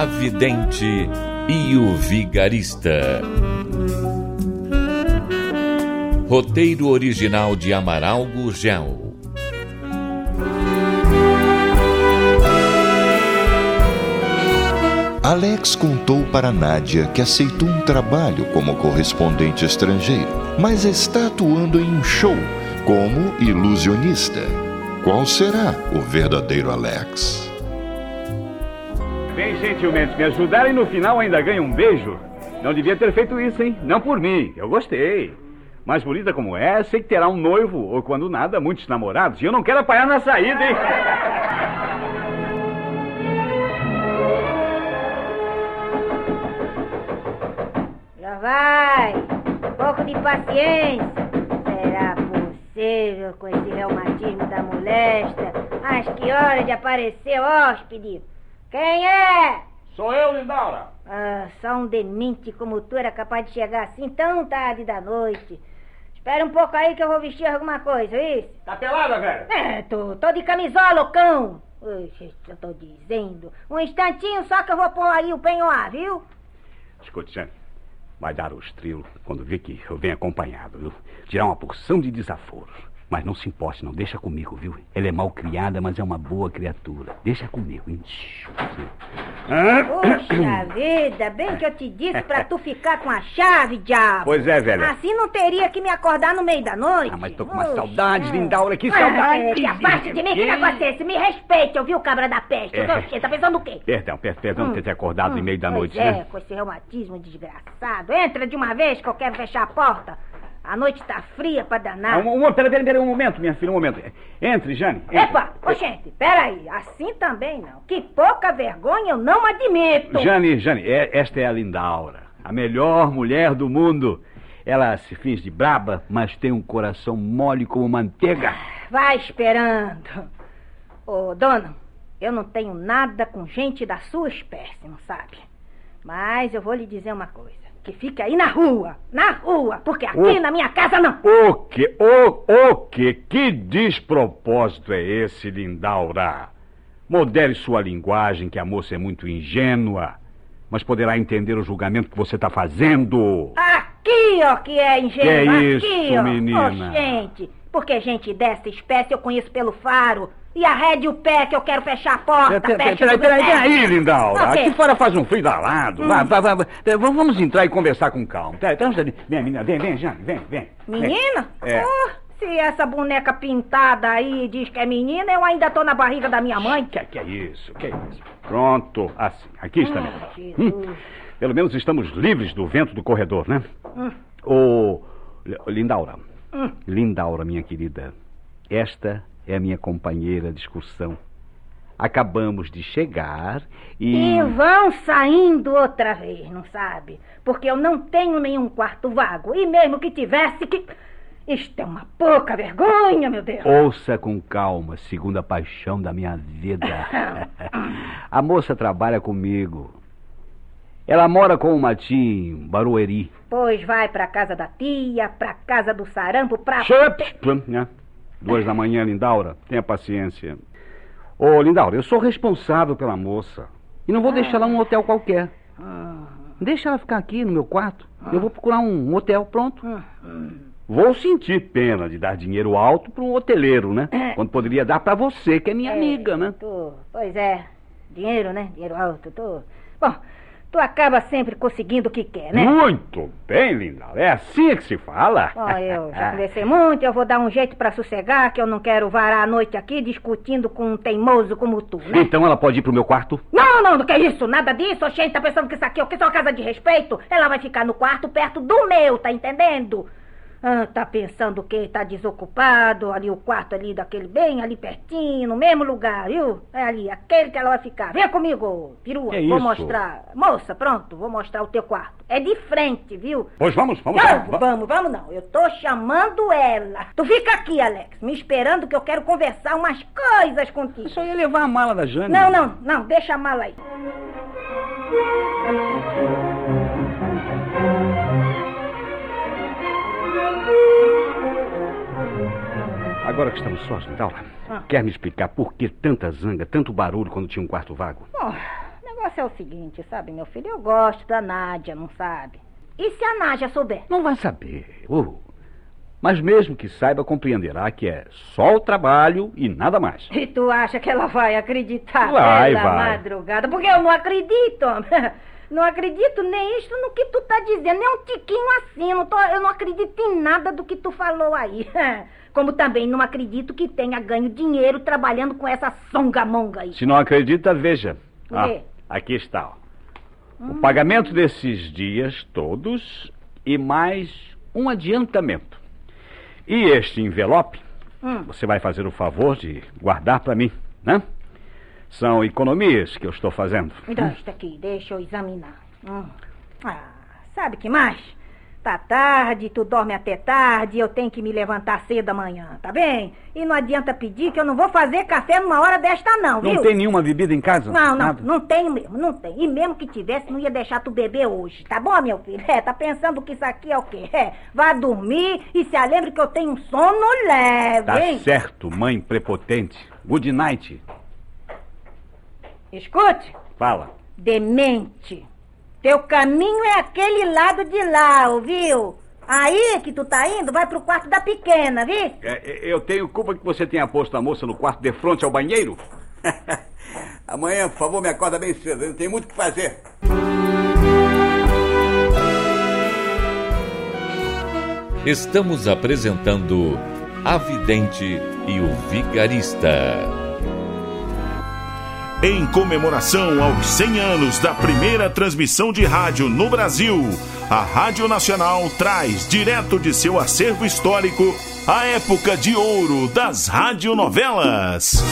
A Vidente e o Vigarista. Roteiro original de Amaral Gurgel. Alex contou para Nádia que aceitou um trabalho como correspondente estrangeiro, mas está atuando em um show como ilusionista. Qual será o verdadeiro Alex? Vem gentilmente me ajudar e no final ainda ganha um beijo. Não devia ter feito isso, hein? Não por mim, eu gostei. Mais bonita como é, sei que terá um noivo, ou quando nada, muitos namorados. E eu não quero apanhar na saída, hein? Já vai! Um pouco de paciência. Será possível com esse reumatismo da molesta? Mas que hora de aparecer hóspede? Quem é? Sou eu, Lindaura. Ah, só um demente como tu era capaz de chegar assim tão tarde da noite. Espera um pouco aí que eu vou vestir alguma coisa, isso? Tá pelada, velho? É, tô, tô de camisola, cão. Oxe, eu tô dizendo. Um instantinho só que eu vou pôr aí o penhoar, viu? Escute, Jane. Vai dar os trilos quando ver que eu venho acompanhado, viu? Tirar uma porção de desaforos. Mas não se importe, não. Deixa comigo, viu? Ela é mal criada, mas é uma boa criatura. Deixa comigo, hein? Puxa vida, bem que eu te disse pra tu ficar com a chave, diabo. Pois é, velha. Assim não teria que me acordar no meio da noite. Ah, mas tô com uma Oxe, saudade, é. Lindaura, que Ah, saudade. Que afaste de mim, que negócio é esse? Me respeite, ouviu, cabra da peste? É. Tá pensando o quê? Perdão, per- perdão Hum, ter te acordado no hum, meio da pois noite, é, né? com esse reumatismo desgraçado. Entra de uma vez que eu quero fechar a porta. A noite tá fria pra Ah, danar. um, um, pera, pera, pera, um momento, minha filha, um momento. Entre, Jane. entre. Epa, ô gente, peraí, assim também não. Que pouca vergonha eu não admito. Jane, Jane, é- esta é a Lindaura, a melhor mulher do mundo. Ela se finge de braba, mas tem um coração mole como manteiga. Vai esperando. Ô, dona, eu não tenho nada com gente da sua espécie, não sabe? Mas eu vou lhe dizer uma coisa. Que fique aí na rua, na rua, porque aqui Ô. na minha casa não. O que, o, o que, que despropósito é esse, Lindaura? Modere sua linguagem, que a moça é muito ingênua, mas poderá entender o julgamento que você está fazendo. Aqui, ó, que é ingênuo. Que é aqui, isso, ó. menina? Ô, gente, porque gente dessa espécie eu conheço pelo faro. E arrede o pé que eu quero fechar a porta. Peraí, peraí, peraí, Lindaura. Aqui fora faz um frio danado. Vai, vai. Vamos entrar e conversar com calma. Vem, menina, vem, vem, Jane, vem, vem. Menina? É. Se essa boneca pintada aí diz que é menina, eu ainda tô na barriga da minha mãe. Que, que é isso? Que é isso? Pronto, assim. Aqui está Jesus. Hum, Pelo menos estamos livres do vento do corredor, né? Hum. Ô, Lindaura. Hum. Lindaura, minha querida. Esta é a minha companheira de excursão. Acabamos de chegar e. E vão saindo outra vez, não sabe? Porque eu não tenho nenhum quarto vago. E mesmo que tivesse que. Isto é uma pouca vergonha, meu Deus. Ouça com calma, segundo a paixão da minha vida. a moça trabalha comigo. Ela mora com o Matinho, Barueri. Pois vai pra casa da tia, pra casa do sarampo, pra. Chup! Duas da manhã, Lindaura. Tenha paciência. Ô, Lindaura, eu sou responsável pela moça. E não vou deixar ela num hotel qualquer. Deixa ela ficar aqui no meu quarto. Eu vou procurar um hotel, pronto. Vou sentir pena de dar dinheiro alto para um hoteleiro, né? Quando poderia dar para você, que é minha É, amiga, né? Tu, pois é. Dinheiro, né? Dinheiro alto. Tu. Bom, tu acaba sempre conseguindo o que quer, né? Muito bem, Lindaura. É assim que se fala. Ó, eu já conversei muito, eu vou dar um jeito pra sossegar, que eu não quero varar a noite aqui discutindo com um teimoso como tu, né? Então ela pode ir pro meu quarto? Não, não, não que isso, nada disso. Oxente, tá pensando que isso aqui é o que? Só uma casa de respeito? Ela vai ficar no quarto perto do meu, tá entendendo? Ah, tá pensando que tá desocupado, ali o quarto ali daquele bem ali pertinho, no mesmo lugar, viu? É ali, aquele que ela vai ficar. Vem comigo, perua, vou isso? mostrar. Moça, pronto, vou mostrar o teu quarto. É de frente, viu? Pois vamos, vamos. Não, vamos. vamos, vamos não. Eu tô chamando ela. Tu fica aqui, Alex, me esperando que eu quero conversar umas coisas contigo. Eu só ia levar a mala da Jane. Não, não, não, deixa a mala aí. Agora que estamos sós, Lindaura, Ah. quer me explicar por que tanta zanga, tanto barulho quando tinha um quarto vago? Bom, o negócio é o seguinte, sabe, meu filho? Eu gosto da Nádia, não sabe? E se a Nádia souber? Não vai saber. Mas mesmo que saiba, compreenderá que é só o trabalho e nada mais. E tu acha que ela vai acreditar Vai, pela vai. madrugada? Porque eu não acredito. Não acredito nem isso no que tu tá dizendo, nem um tiquinho assim. Não tô, eu não acredito em nada do que tu falou aí. Como também não acredito que tenha ganho dinheiro trabalhando com essa songamonga aí. Se não acredita, veja. Ah, aqui está. ó. O pagamento desses dias todos e mais um adiantamento. E este envelope, Hum. você vai fazer o favor de guardar para mim, né? São economias que eu estou fazendo. Me dá aqui, deixa eu examinar. Hum. Ah, sabe que mais? Tá tarde, tu dorme até tarde, eu tenho que me levantar cedo amanhã, tá bem? E não adianta pedir que eu não vou fazer café numa hora desta não, viu? Não tem nenhuma bebida em casa? Não, não, Nada? não tem mesmo, não tem. E mesmo que tivesse, não ia deixar tu beber hoje, tá bom, meu filho? É, tá pensando que isso aqui é o quê? É, vá dormir e se lembre que eu tenho um sono leve, Tá hein? certo, mãe prepotente. Good night. Escute, Fala. demente. Teu caminho é aquele lado de lá, ouviu? Aí que tu tá indo, vai pro quarto da pequena, viu? É, eu tenho culpa que você tenha posto a moça no quarto de frente ao banheiro? Amanhã, por favor, me acorda bem cedo. Eu não tenho muito o que fazer. Estamos apresentando A Vidente e o Vigarista. Em comemoração aos 100 anos da primeira transmissão de rádio no Brasil, a Rádio Nacional traz direto de seu acervo histórico a época de ouro das radionovelas.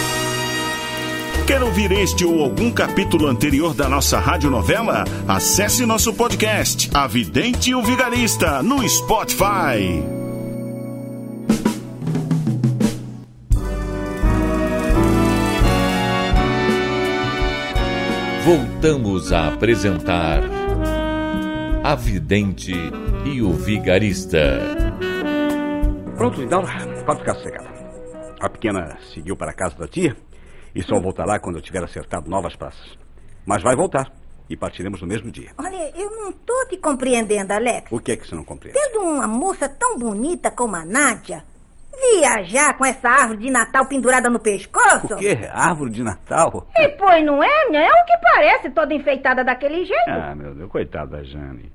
Quer ouvir este ou algum capítulo anterior da nossa radionovela? Acesse nosso podcast, A Vidente e o Vigarista, no Spotify. Voltamos a apresentar A Vidente e o Vigarista. Pronto, Lindaura, pode ficar sossegada. A pequena seguiu para a casa da tia e só voltará quando eu tiver acertado novas praças. Mas vai voltar e partiremos no mesmo dia. Olha, eu não tô te compreendendo, Alex. O que é que você não compreende? Tendo uma moça tão bonita como a Nádia, viajar com essa árvore de Natal pendurada no pescoço? O quê? Árvore de Natal? E pois não é, né? É o que parece, toda enfeitada daquele jeito. Ah, meu Deus, coitada da Jane.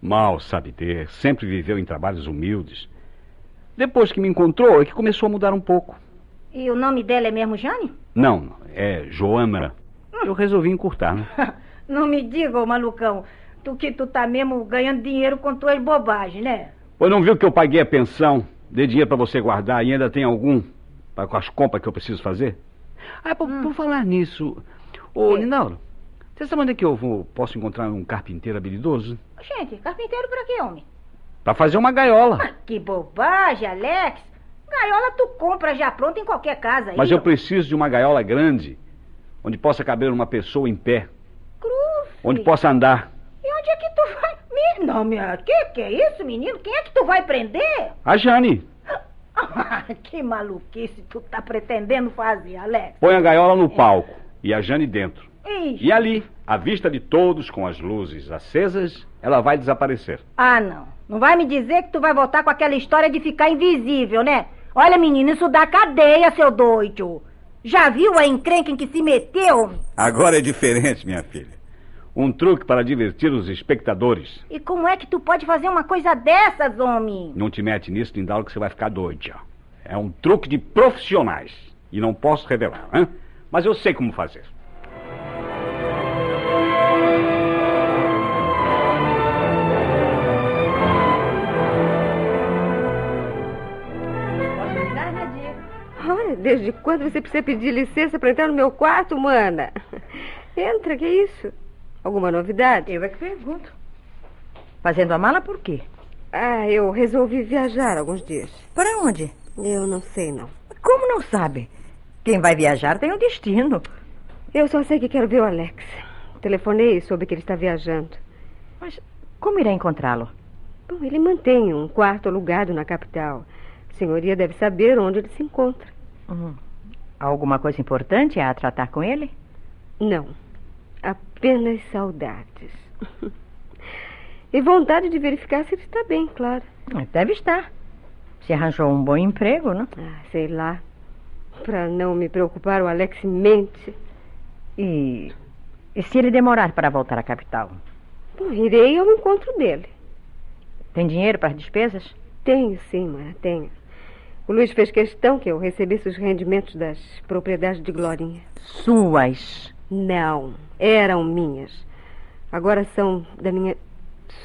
Mal sabe ter, sempre viveu em trabalhos humildes. Depois que me encontrou, é que começou a mudar um pouco. E o nome dela é mesmo Jane? Não, é Joana. Eu resolvi encurtar, né? Não me diga, ô malucão, tu que tu tá mesmo ganhando dinheiro com tuas bobagens, né? Pois não viu que eu paguei a pensão, dei dinheiro pra você guardar e ainda tem algum para com as compras que eu preciso fazer? Ah, por, por falar nisso, ô Hum. Quê? Linauro, você sabe onde é que eu vou, posso encontrar um carpinteiro habilidoso? Gente, carpinteiro pra quê, homem? Pra fazer uma gaiola. Ah, que bobagem, Alex. Gaiola tu compra já pronta em qualquer casa aí. Mas eu ó. preciso de uma gaiola grande, onde possa caber uma pessoa em pé, Cruz. onde possa andar. E onde é que tu vai? Me... Não, minha... Que que é isso, menino? Quem é que tu vai prender? A Jane, Ah, que maluquice tu tá pretendendo fazer, Alex. põe a gaiola no palco e a Jane dentro. Ixi. E ali, à vista de todos, com as luzes acesas, ela vai desaparecer. Ah, não. Não vai me dizer que tu vai voltar com aquela história de ficar invisível, né? Olha, menino, isso dá cadeia, seu doido. Já viu a encrenca em que se meteu? Agora é diferente, minha filha. Um truque para divertir os espectadores. E como é que tu pode fazer uma coisa dessas, homem? Não te mete nisso, Lindalo, que você vai ficar doido. É um truque de profissionais. E não posso revelar, hein? Mas eu sei como fazer. Desde quando você precisa pedir licença para entrar no meu quarto, mana? Entra, que é isso? Alguma novidade? Eu é que pergunto. Fazendo a mala por quê? Ah, eu resolvi viajar alguns dias. Para onde? Eu não sei, não. Como não sabe? Quem vai viajar tem um destino. Eu só sei que quero ver o Alex. Telefonei e soube que ele está viajando. Mas como irá encontrá-lo? Bom, ele mantém um quarto alugado na capital. A senhoria deve saber onde ele se encontra. Hum. Alguma coisa importante a tratar com ele? Não. Apenas saudades. e vontade de verificar se ele está bem, claro. Deve estar. Se arranjou um bom emprego, não? Ah, sei lá. Para não me preocupar, o Alex mente. E, e se ele demorar para voltar à capital? Bom, irei ao encontro dele. Tem dinheiro para as despesas? Tenho, sim, mãe, tenho. O Luiz fez questão que eu recebesse os rendimentos das propriedades de Glorinha. Suas? Não, eram minhas. Agora são da minha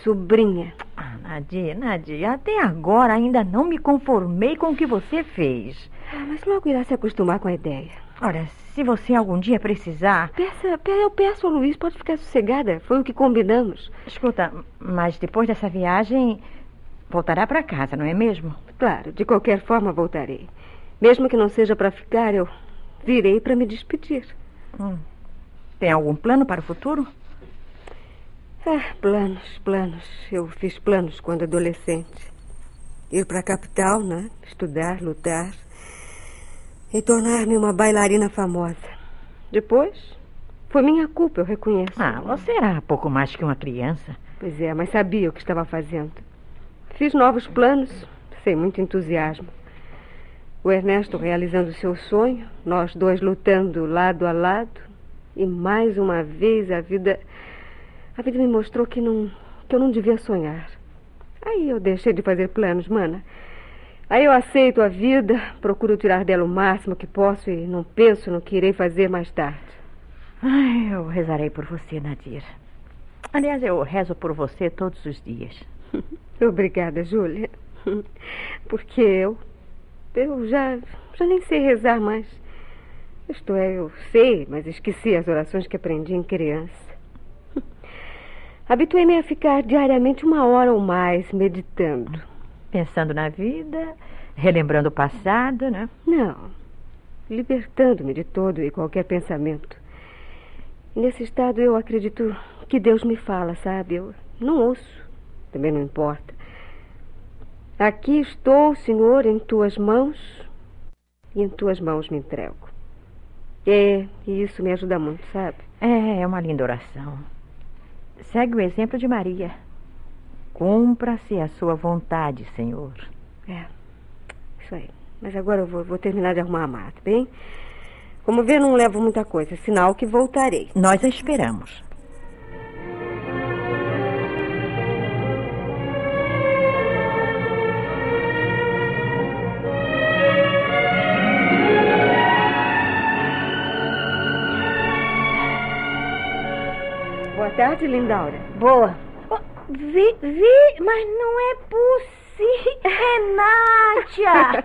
sobrinha. Ah, Nadia, Nadia, até agora ainda não me conformei com o que você fez. Ah, mas logo irá se acostumar com a ideia. Olha, se você algum dia precisar. Peça, pe- eu peço ao Luiz, pode ficar sossegada. Foi o que combinamos. Escuta, mas depois dessa viagem, voltará para casa, não é mesmo? Claro, de qualquer forma voltarei. Mesmo que não seja para ficar, eu virei para me despedir. Hum. Tem algum plano para o futuro? Ah, planos, planos. Eu fiz planos quando adolescente. Ir para a capital, né? Estudar, lutar. E tornar-me uma bailarina famosa. Depois, foi minha culpa, eu reconheço. Ah, você era pouco mais que uma criança. Pois é, mas sabia o que estava fazendo. Fiz novos planos, sem muito entusiasmo. O Ernesto realizando seu sonho, nós dois lutando lado a lado. E mais uma vez a vida. A vida me mostrou que, não, que eu não devia sonhar. Aí eu deixei de fazer planos, mana. Aí eu aceito a vida, procuro tirar dela o máximo que posso e não penso no que irei fazer mais tarde. Ai, eu rezarei por você, Nadir. Aliás, eu rezo por você todos os dias. Obrigada, Júlia. Porque eu. Eu já, já nem sei rezar mais. Isto é, eu sei, mas esqueci as orações que aprendi em criança. Habituei-me a ficar diariamente uma hora ou mais meditando. Pensando na vida, relembrando o passado, né? Não. Libertando-me de todo e qualquer pensamento. Nesse estado eu acredito que Deus me fala, sabe? Eu não ouço. Também não importa. Aqui estou, Senhor, em tuas mãos e em tuas mãos me entrego. É, e isso me ajuda muito, sabe? É, é uma linda oração. Segue o exemplo de Maria. Cumpra-se a sua vontade, Senhor. É, isso aí. Mas agora eu vou, vou terminar de arrumar a mala, tá bem? Como vê, não levo muita coisa, sinal que voltarei. Nós a esperamos. Tarde, Lindaura. Boa. Oh, vi, vi, mas não é possível. É Nádia!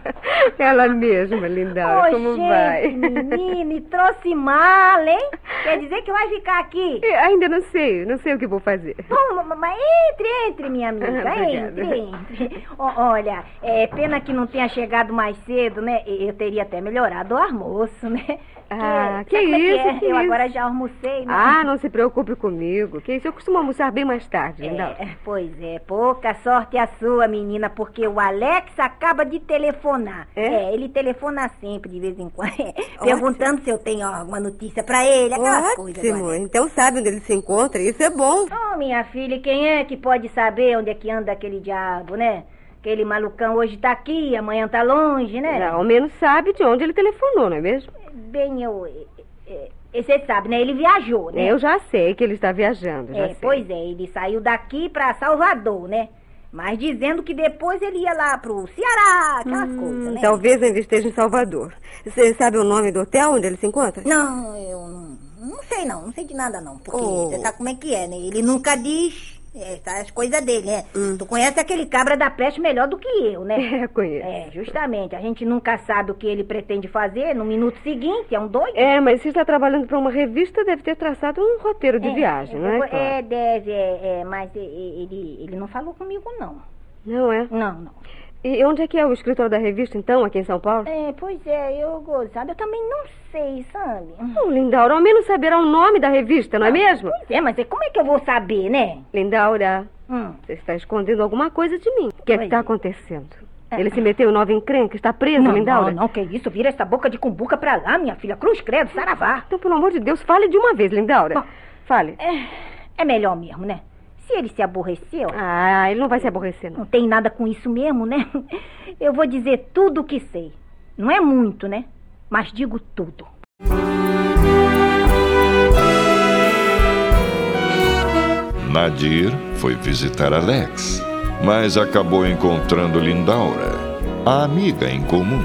Ela mesma, Lindaura. Ô, Como gente, vai? menina, e trouxe mala, hein? Quer dizer que vai ficar aqui? Eu ainda não sei, não sei o que vou fazer. Bom, ma- mas entre, entre, minha amiga. Obrigada. entre, entre. Olha, é pena que não tenha chegado mais cedo, né? Eu teria até melhorado o almoço, né? Ah, que como é isso, é? que Eu isso? agora já almocei, né? Ah, não se preocupe comigo. Que isso, eu costumo almoçar bem mais tarde, Lindaura. É, pois é, pouca sorte a sua, menina, porque o Alex acaba de telefonar. É? ele telefona sempre, de vez em quando, perguntando se eu tenho alguma notícia pra ele, aquelas coisas. Ótimo, Alex. então sabe onde ele se encontra, isso é bom. Oh, minha filha, quem é que pode saber onde é que anda aquele diabo, né? Aquele malucão hoje tá aqui, amanhã tá longe, né? Ao menos sabe de onde ele telefonou, não é mesmo? Bem, eu... é, é, Você sabe, né? Ele viajou, né? Eu já sei que ele está viajando, já É, sei. pois é, ele saiu daqui pra Salvador, né? Mas dizendo que depois ele ia lá pro Ceará, aquelas Hum, coisas, né? Talvez ainda esteja em Salvador. Você sabe o nome do hotel onde ele se encontra? Não, eu não, não sei não, não sei de nada não. Porque Oh. você sabe como é que é, né? Ele nunca diz É, tá as coisas dele, né? Tu conhece aquele cabra da peste melhor do que eu, né? É, conheço. É, justamente. A gente nunca sabe o que ele pretende fazer no minuto seguinte, é um doido. É, mas se está trabalhando para uma revista, deve ter traçado um roteiro de É, viagem, não é? É, deve, é, é, mas ele, ele não falou comigo, não. Não é? Não, não. E onde é que é o escritor da revista, então, aqui em São Paulo? É, pois é, eu gozado, eu também não sei, sabe? Lindaura, ao menos saberá o nome da revista, não é mesmo? Pois é, mas é, como é que eu vou saber, né? Lindaura, Hum. você está escondendo alguma coisa de mim. O que é que está é. acontecendo? Ele se meteu nova encrenca, está preso, Não, Lindaura? não, não, que isso, vira essa boca de cumbuca pra lá, minha filha. Cruz, credo, saravá. Então, pelo amor de Deus, fale de uma vez, Lindaura. Bom. Fale. É, é melhor mesmo, né? Se ele se aborreceu, Ah, ele não vai se aborrecer, não. não tem nada com isso mesmo, né? Eu vou dizer tudo o que sei. Não é muito, né? Mas digo tudo. Nadir foi visitar Alex, mas acabou encontrando Lindaura, a amiga em comum.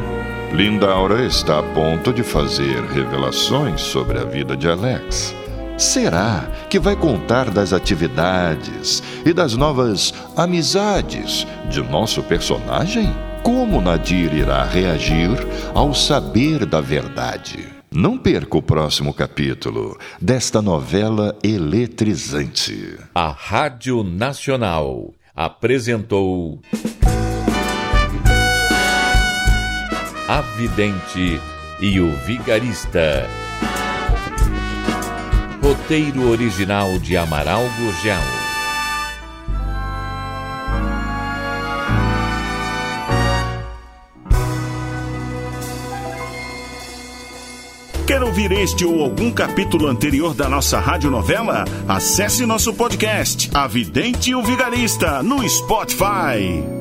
Lindaura está a ponto de fazer revelações sobre a vida de Alex. Será que vai contar das atividades e das novas amizades de nosso personagem? Como Nadir irá reagir ao saber da verdade? Não perca o próximo capítulo desta novela eletrizante. A Rádio Nacional apresentou. A Vidente e o Vigarista. Roteiro original de Amaral Gurgel. Quer ouvir este ou algum capítulo anterior da nossa radionovela? Acesse nosso podcast, A Vidente e o Vigarista, no Spotify.